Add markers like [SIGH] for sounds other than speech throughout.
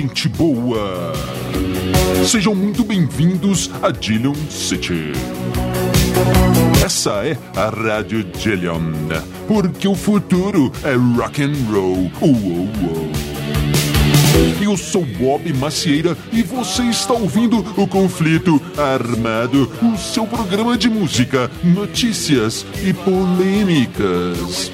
gente boa! Sejam muito bem-vindos a Dillion City. Essa é a Rádio Dillion, porque o futuro é rock and roll. Uou, uou. Eu sou Bob Macieira e você está ouvindo o Conflito Armado, o seu programa de música, notícias e polêmicas.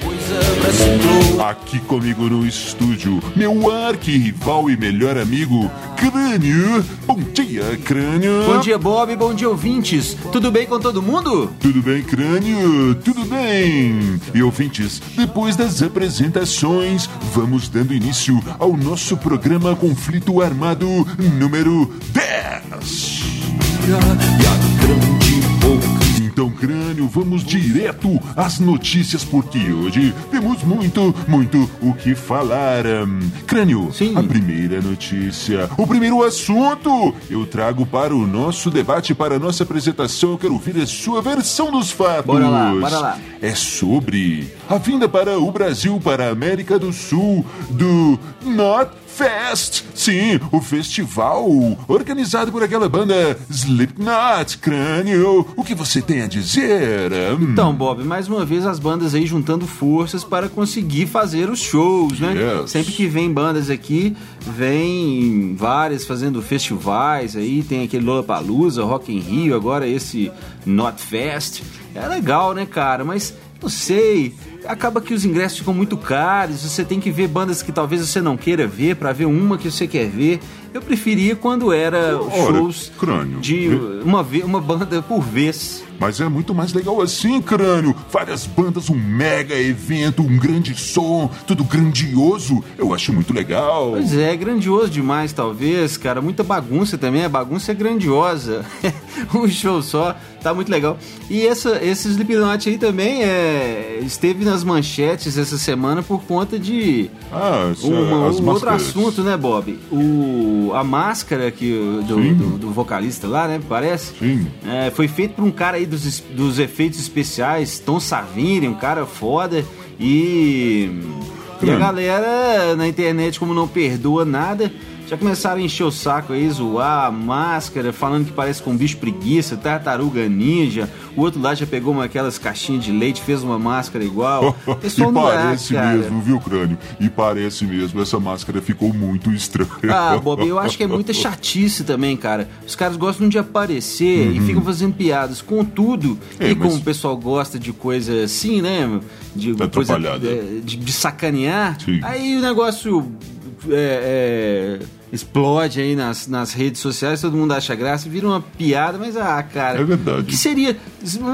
Aqui comigo no estúdio, meu arqui-rival e melhor amigo, Crânio. Bom dia, Crânio. Bom dia, Bob. Bom dia, ouvintes. Tudo bem com todo mundo? Tudo bem, Crânio? Tudo bem. E ouvintes, depois das apresentações, vamos dando início ao nosso programa Conflito Armado número 10. Então, crânio, vamos direto às notícias, porque hoje temos muito, muito o que falar. Crânio, Sim. a primeira notícia, o primeiro assunto, eu trago para o nosso debate, para a nossa apresentação. Eu quero ouvir a sua versão dos fatos. Bora lá, bora lá. É sobre a vinda para o Brasil, para a América do Sul, do Not Fest. Sim, o festival organizado por aquela banda Slipknot, Crânio. O que você tem a dizer? Então, Bob, mais uma vez as bandas aí juntando forças para conseguir fazer os shows, né? Yes. Sempre que vem bandas aqui, vem várias fazendo festivais aí, tem aquele Lollapalooza, Rock in Rio, agora esse Not Fest. É legal, né, cara? Mas não sei, acaba que os ingressos ficam muito caros, você tem que ver bandas que talvez você não queira ver para ver uma que você quer ver. Eu preferia quando era Ora, shows crânio, de vê- uma, uma banda por vez. Mas é muito mais legal assim, crânio. Várias bandas, um mega evento, um grande som, tudo grandioso. Eu acho muito legal. Pois é, grandioso demais, talvez, cara. Muita bagunça também, a bagunça é grandiosa. [LAUGHS] um show só, tá muito legal. E essa, esse Slipknot aí também é, esteve nas manchetes essa semana por conta de Ah, uma- as um outro assunto, né, Bob? O, a máscara que, do, do, do vocalista lá, né, parece? Sim. É, foi feito por um cara aí dos, dos efeitos especiais, Tom Savini, um cara foda. E, e a galera na internet, como não perdoa nada, já começaram a encher o saco aí, zoar a máscara, falando que parece com um bicho preguiça, tartaruga ninja. O outro lá já pegou uma, aquelas caixinhas de leite, fez uma máscara igual. [LAUGHS] e dá, parece mesmo, viu, crânio? E parece mesmo, essa máscara ficou muito estranha. Ah, [LAUGHS] Bob, eu acho que é muita chatice também, cara. Os caras gostam de aparecer e ficam fazendo piadas com tudo. Uhum. É, e como mas- o pessoal gosta de coisa assim, né? De coisa Atrapalhada. é, de, de sacanear, Sim. aí o negócio é, é, explode aí nas, nas redes sociais, todo mundo acha graça, vira uma piada, mas ah, cara. É verdade. O que seria.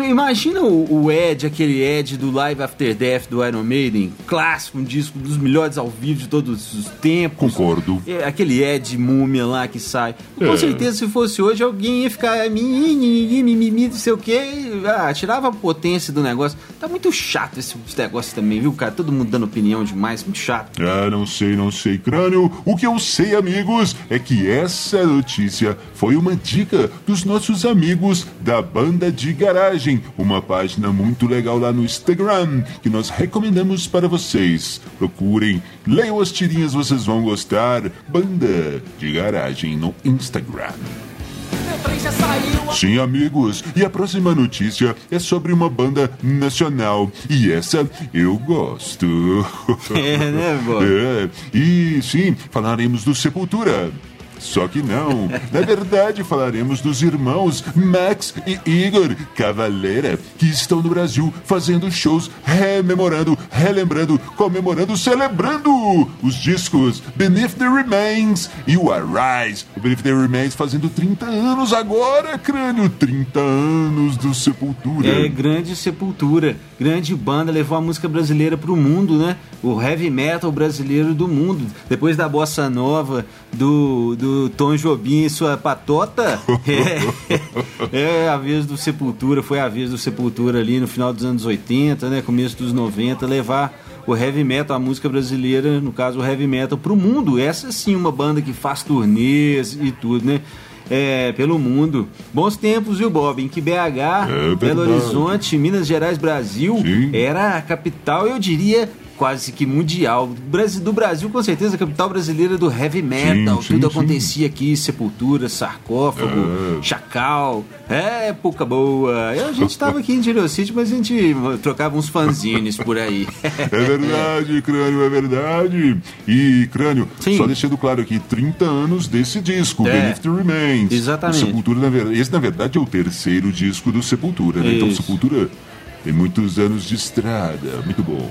Imagina o, o Ed, aquele Ed do Live After Death do Iron Maiden, clássico, um disco dos melhores ao vivo de todos os tempos. Concordo. É, aquele Ed múmia lá que sai. Com É. certeza, se fosse hoje, alguém ia ficar mimimi, não sei o quê. Ah, tirava a potência do negócio. Tá muito chato esse negócio também, viu, cara? Todo mundo dando opinião demais, muito chato. Ah, não sei, não sei, crânio. O que eu sei, amigos, é que essa notícia foi uma dica dos nossos amigos da Banda de Garagem, uma página muito legal lá no Instagram que nós recomendamos para vocês. Procurem, leiam as tirinhas, vocês vão gostar. Banda de Garagem no Instagram. Sim, amigos, e a próxima notícia é sobre uma banda nacional. E essa eu gosto. [LAUGHS] É, né? É, e sim, falaremos do Sepultura. Só que não. Na verdade, falaremos dos irmãos Max e Igor Cavaleira, que estão no Brasil fazendo shows, rememorando, relembrando, comemorando, celebrando os discos Beneath the Remains e o Arise. O Beneath the Remains fazendo 30 anos agora, crânio. 30 anos do Sepultura. É, grande sepultura, grande banda, levou a música brasileira pro mundo, né? O heavy metal brasileiro do mundo. Depois da bossa nova, do, do Tom Jobim e sua patota, [LAUGHS] é, é a vez do Sepultura, foi a vez do Sepultura ali no final dos anos 80, né? Começo dos 90, levar o heavy metal, a música brasileira, no caso o heavy metal, pro mundo. Essa sim, uma banda que faz turnês e tudo, né? É, pelo mundo. Bons tempos, viu, Bob? Em que BH, É Belo. Horizonte, Minas Gerais, Brasil, Sim. era a capital, eu diria, quase que mundial. Do Brasil, com certeza, a capital brasileira do heavy metal. Sim, sim, Tudo sim. acontecia aqui, Sepultura, Sarcófago, É. Chacal. É, época boa. A gente tava aqui em Giro City, mas a gente trocava uns fanzines por aí. [LAUGHS] É verdade, Crânio, é verdade. E, Crânio, só deixando claro aqui, 30 anos desse disco, É. Beneath the Remains. Exatamente. O Sepultura, na ver- esse, na verdade, é o terceiro disco do Sepultura, né? Então. Sepultura tem muitos anos de estrada. Muito bom.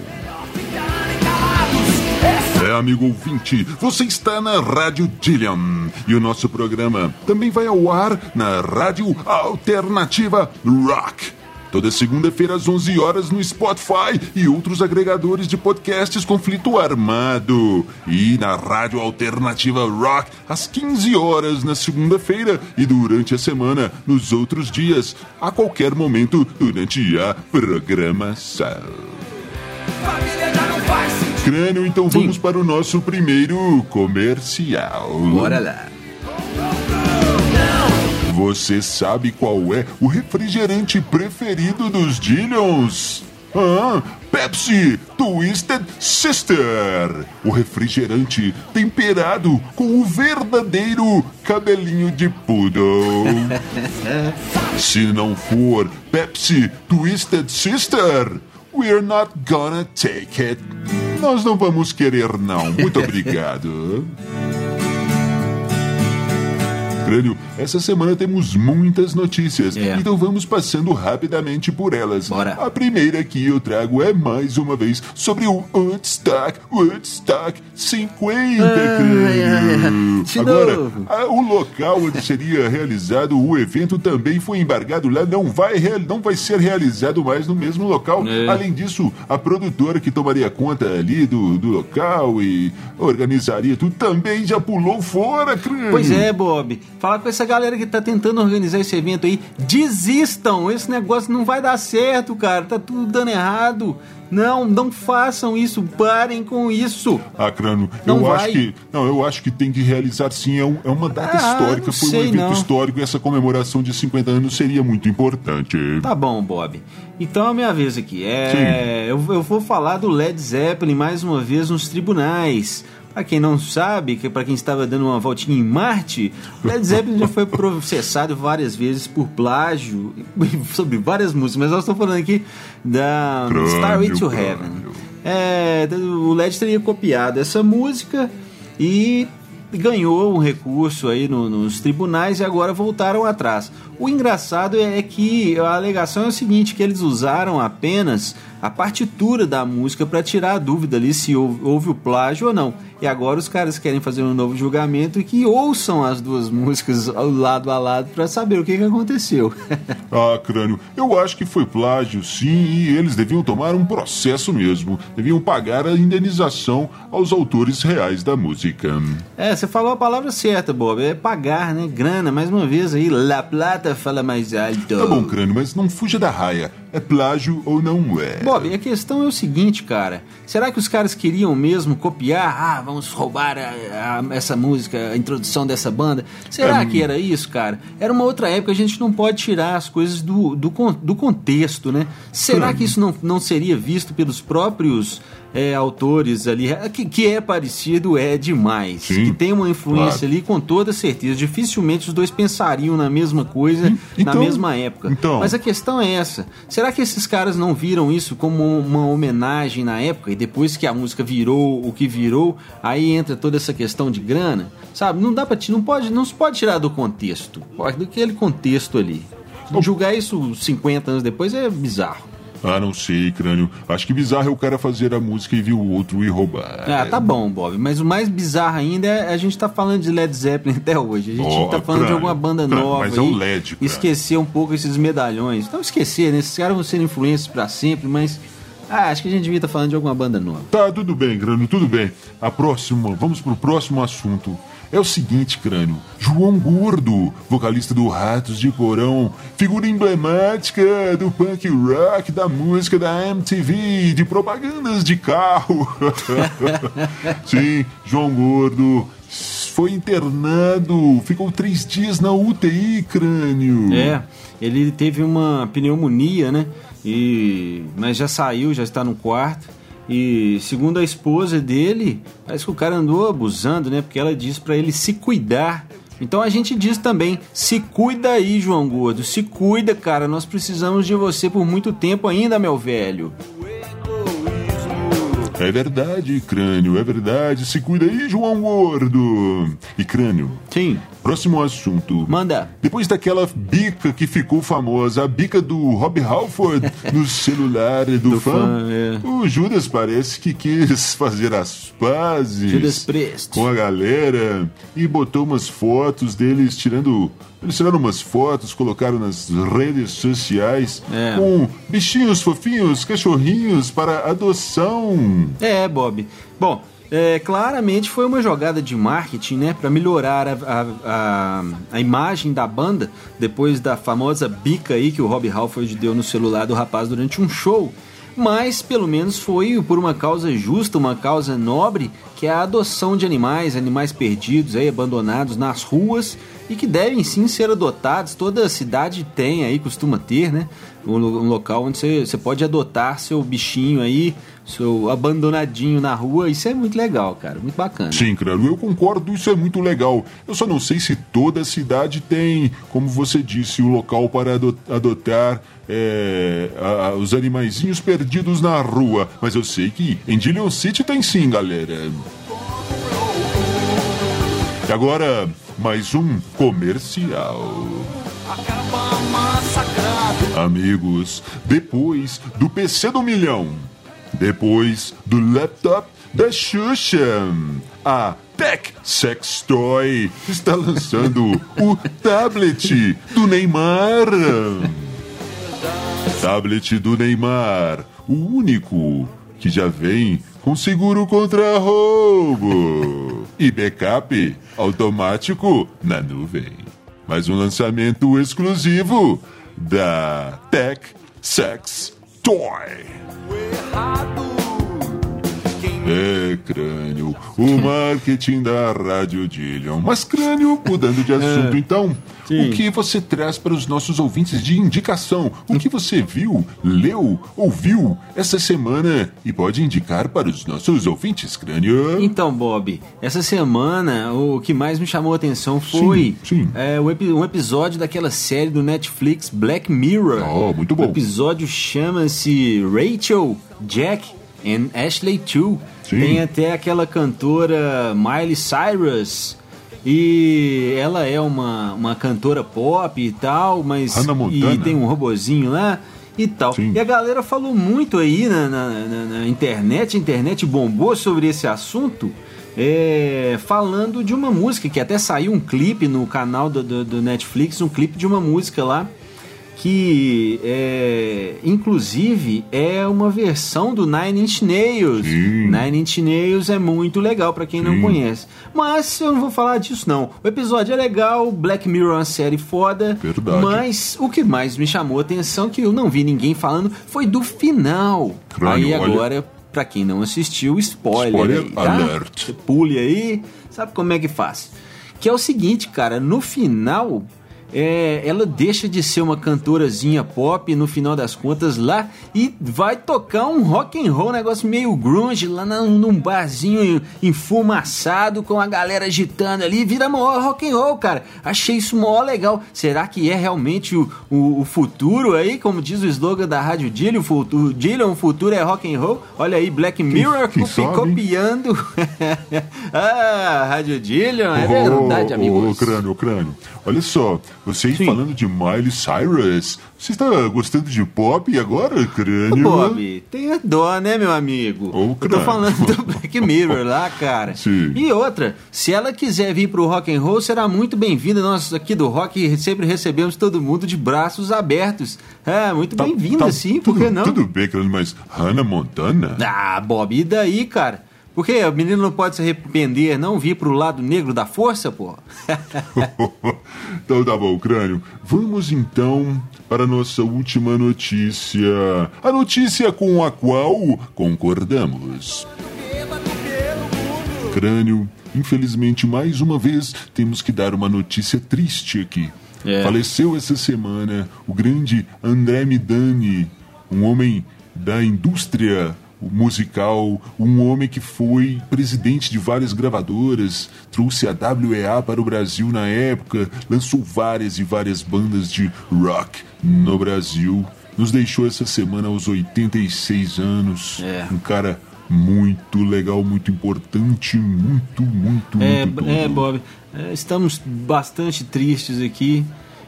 É, amigo ouvinte, você está na Rádio Dillian e o nosso programa também vai ao ar na Rádio Alternativa Rock. Toda segunda-feira às 11 horas no Spotify e outros agregadores de podcasts Conflito Armado. E na Rádio Alternativa Rock às 15 horas na segunda-feira e durante a semana nos outros dias, a qualquer momento durante a programação. Crânio, então Sim. vamos para o nosso primeiro comercial. Bora lá. Você sabe qual é o refrigerante preferido dos Dillions? Ah, Pepsi Twisted Sister. O refrigerante temperado com o verdadeiro cabelinho de poodle. [LAUGHS] Se não for Pepsi Twisted Sister, we're not gonna take it. Nós não vamos querer, não. Muito [LAUGHS] obrigado. Crânio, essa semana temos muitas notícias, É. então vamos passando rapidamente por elas. Bora. A primeira que eu trago é mais uma vez sobre o Woodstock, Woodstock 50, Crânio. De Agora, novo. a- o local onde seria realizado o evento também foi embargado lá, não vai, não vai ser realizado mais no mesmo local. É. Além disso, a produtora que tomaria conta ali do, do local e organizaria tudo também já pulou fora, Crânio. Pois é, Bob. Fala com essa galera que tá tentando organizar esse evento aí. Desistam! Esse negócio não vai dar certo, cara. Tá tudo dando errado. Não, não façam isso. Parem com isso. Ah, Crânio, Não eu vai. acho que. Não, eu acho que tem que realizar sim. É, um- é uma data Ah, histórica, foi um sei, evento não. histórico e essa comemoração de 50 anos seria muito importante. Tá bom, Bob. Então é a minha vez aqui. É, eu, eu vou falar do Led Zeppelin mais uma vez nos tribunais. Pra quem não sabe, que para quem estava dando uma voltinha em Marte, o Led Zeppelin já foi processado várias vezes por plágio [LAUGHS] sobre várias músicas, mas nós estamos falando aqui da Crânio, Starway to crânio. Heaven. É, o Led teria copiado essa música e ganhou um recurso aí no- nos tribunais e agora voltaram atrás. O engraçado é que a alegação é o seguinte, que eles usaram apenas a partitura da música para tirar a dúvida ali se houve, houve o plágio ou não. E agora os caras querem fazer um novo julgamento e que ouçam as duas [LAUGHS] músicas ao lado a lado para saber o que, que aconteceu. [LAUGHS] Ah, Crânio, eu acho que foi plágio, sim, e eles deviam tomar um processo mesmo. Deviam pagar a indenização aos autores reais da música. É, você falou a palavra certa, Bob. É pagar, né? Grana, mais uma vez aí. La Plata fala mais alto. Tá bom, Crânio, mas não fuja da raia. É plágio ou não é? Bob, a questão é o seguinte, cara. Será que os caras queriam mesmo copiar? Ah, vamos roubar a- a- essa música, a introdução dessa banda? Será É, que era isso, cara? Era uma outra época, a gente não pode tirar as coisas do, do, do contexto, né? Será que isso não, não seria visto pelos próprios é, autores ali? Que, que é parecido, é demais. Sim, que tem uma influência claro. ali, com toda certeza. Dificilmente os dois pensariam na mesma coisa na então- mesma época. então- Mas a questão é essa. Será que esses caras não viram isso como uma homenagem na época? E depois que a música virou o que virou, aí entra toda essa questão de grana? Sabe? Não dá para não pode, não se pode tirar do contexto. Daquele contexto ali. Julgar isso 50 anos depois é bizarro. Ah, não sei, Crânio. Acho que bizarro é o cara fazer a música e vir o outro e roubar. Ah, tá bom, Bob. Mas o mais bizarro ainda é a gente tá falando de Led Zeppelin até hoje. A gente Ó, tá falando de crânio, alguma banda crânio, nova. mas é o LED, cara. Esquecer um pouco esses medalhões. Não esquecer, né? Esses caras vão ser influências pra sempre, mas. Ah, acho que a gente devia estar falando de alguma banda nova. Tá, tudo bem, Crânio, tudo bem. A próxima, vamos pro próximo assunto. É o seguinte, Crânio. João Gordo, vocalista do Ratos de Porão, figura emblemática do punk rock, da música da MTV, de propagandas de carro. [LAUGHS] Sim, João Gordo foi internado, ficou três dias na UTI, Crânio. É, ele teve uma pneumonia, né? E, mas já saiu, já está no quarto. E segundo a esposa dele, parece que o cara andou abusando, né? Porque ela disse para ele se cuidar. Então a gente diz também: se cuida aí, João Gordo. Se cuida, cara. Nós precisamos de você por muito tempo ainda, meu velho. É verdade, crânio, é verdade. Se cuida aí, João Gordo. E crânio. Sim. Próximo assunto. Manda. Depois daquela bica que ficou famosa, a bica do Rob Halford [LAUGHS] no celular do, Do fã, fã, é. o Judas parece que quis fazer as pazes Judas Priest. com a galera e botou umas fotos deles tirando. Eles tiraram umas fotos, colocaram nas redes sociais É. com bichinhos fofinhos, cachorrinhos para adoção. É, Bob. Bom, é, claramente foi uma jogada de marketing, né, para melhorar a, a, a, a imagem da banda depois da famosa bica aí que o Rob Halford deu no celular do rapaz durante um show. Mas pelo menos foi por uma causa justa, uma causa nobre, que é a adoção de animais, animais perdidos aí, abandonados nas ruas e que devem sim ser adotados. Toda cidade tem aí, costuma ter, né? Um, um local onde você, pode adotar seu bichinho aí, seu abandonadinho na rua. Isso é muito legal, cara. Muito bacana. Sim, claro, eu concordo, isso é muito legal. Eu só não sei se toda cidade tem, como você disse, o local para ado- adotar é, a- os animaizinhos perdidos na rua. Mas eu sei que em Dillon City tem sim, galera. E agora, mais um comercial. Amigos, depois do PC do milhão, depois do laptop da Xuxa, a Tech Sex Toy está lançando o tablet do Neymar. Tablet do Neymar, o único que já vem com seguro contra roubo e backup automático na nuvem. Mais um lançamento exclusivo da Tech Sex Toy. É, crânio, o marketing da Rádio Dillion. Mas, crânio, mudando de [LAUGHS] assunto, então, Sim. o que você traz para os nossos ouvintes de indicação? O que você viu, leu, ouviu essa semana e pode indicar para os nossos ouvintes, crânio? Então, Bob, essa semana o que mais me chamou a atenção foi Sim, sim. é, um episódio daquela série do Netflix Black Mirror. Oh, muito bom. O episódio chama-se Rachel, Jack and Ashley Too. Sim. Tem até aquela cantora Miley Cyrus. E ela é uma, uma cantora pop e tal, mas. E tem um robozinho lá e tal. Sim. E a galera falou muito aí na, na, na- na internet, a internet bombou sobre esse assunto, é, falando de uma música, que até saiu um clipe no canal do, do- do Netflix, um clipe de uma música lá, que é, inclusive é uma versão do Nine Inch Nails. Sim. Nine Inch Nails é muito legal pra quem não Sim. conhece. Mas eu não vou falar disso não. O episódio é legal, Black Mirror é uma série foda. Verdade. Mas o que mais me chamou a atenção, que eu não vi ninguém falando, foi do final. Crânio, aí olha- agora, pra quem não assistiu, spoiler, Spoiler aí, tá? alert. Você pule aí, sabe como é que faz? Que é o seguinte, cara, no final... é, ela deixa de ser uma cantorazinha pop no final das contas lá e vai tocar um rock and roll, um negócio meio grunge lá num barzinho enfumaçado com a galera agitando ali, vira maior rock and roll, cara. Achei isso mó legal. Será que é realmente o, o, o futuro aí, como diz o slogan da Rádio Dillion, o futuro, Dillion, o futuro é rock and roll? Olha aí, Black Mirror copi- sabe? copiando. [LAUGHS] ah, Rádio Dillion, é verdade, ô, amigos. Ô, crânio, ô, crânio. Olha só, você Sim. falando de Miley Cyrus, você está gostando de pop agora, crânio? Bob, tenha dó, né, meu amigo? Ô, Eu tô falando do Black Mirror lá, cara. Sim. E outra, se ela quiser vir pro rock and roll, será muito bem-vinda. Nós aqui do rock sempre recebemos todo mundo de braços abertos. É, muito Tá- bem-vinda, tá sim, por tudo, que não? Tudo bem, crânio, mas Hannah Montana? Ah, Bob, e daí, cara? Porque o menino não pode se arrepender, não vir pro lado negro da força, pô? [LAUGHS] então tá bom, crânio. Vamos então para a nossa última notícia. A notícia com a qual concordamos. Crânio, infelizmente, mais uma vez, temos que dar uma notícia triste aqui. É. Faleceu essa semana o grande André Midani, um homem da indústria musical, um homem que foi presidente de várias gravadoras, trouxe a WEA para o Brasil na época, lançou várias e várias bandas de rock no Brasil. Nos deixou essa semana aos 86 anos. É. Um cara muito legal, muito importante, muito, muito, É, muito. é. Bob, é, estamos bastante tristes aqui.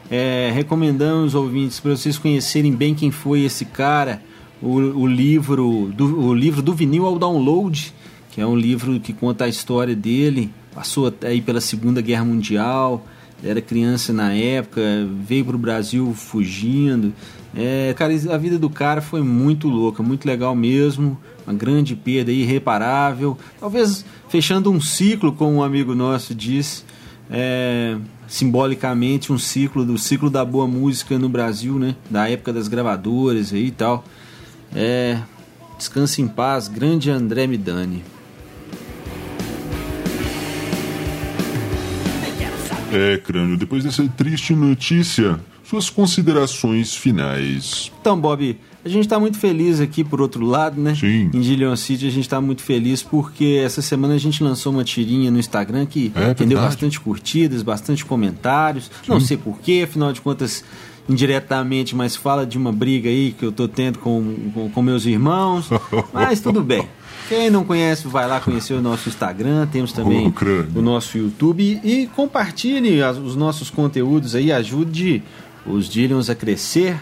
É, recomendamos, ouvintes, para vocês conhecerem bem quem foi esse cara. O, o livro do, o livro do vinil ao download, que é um livro que conta a história dele. Passou aí pela Segunda Guerra Mundial, era criança na época, veio para o Brasil fugindo. É, cara, a vida do cara foi muito louca, muito legal mesmo. Uma grande perda irreparável. Talvez fechando um ciclo, como um amigo nosso disse, é, simbolicamente um ciclo do ciclo da boa música no Brasil, né? Da época das gravadoras aí e tal. É, descanse em paz, grande André Midani. É, Crânio, depois dessa triste notícia, suas considerações finais. Então, Bob, a gente está muito feliz aqui por outro lado, né? Sim. Em Gillian City a gente está muito feliz porque essa semana a gente lançou uma tirinha no Instagram que É rendeu bastante curtidas, bastante comentários. Não sei porquê, afinal de contas, indiretamente, mas fala de uma briga aí que eu tô tendo com, com, com meus irmãos. mas tudo bem. Quem não conhece, vai lá conhecer o nosso Instagram, temos também o nosso YouTube e compartilhe as- os nossos conteúdos aí, ajude os Dillions a crescer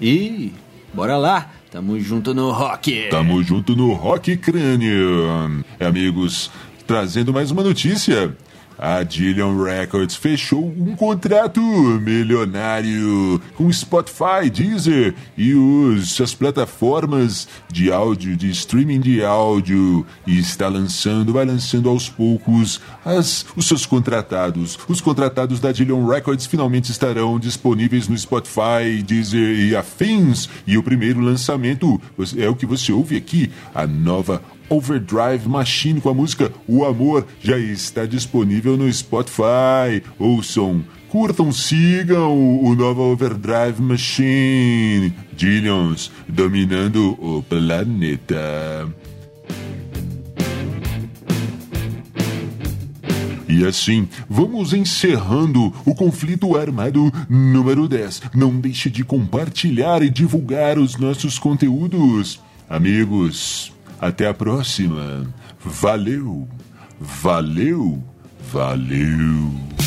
e bora lá, tamo junto no rock. Tamo junto no Rock Crânio. É, Amigos, trazendo mais uma notícia. A Dillion Records fechou um contrato milionário com Spotify, Deezer e os, as plataformas de áudio, de streaming de áudio e está lançando, vai lançando aos poucos as, os seus contratados. Os contratados da Dillion Records finalmente estarão disponíveis no Spotify, Deezer e afins. E o primeiro lançamento é o que você ouve aqui, a nova Overdrive Machine com a música O Amor já está disponível no Spotify. Ouçam, curtam, sigam o, o nova Overdrive Machine. Dillions dominando o planeta. E assim, vamos encerrando o conflito armado número 10. Não deixe de compartilhar e divulgar os nossos conteúdos. Amigos, até a próxima. Valeu, valeu, valeu.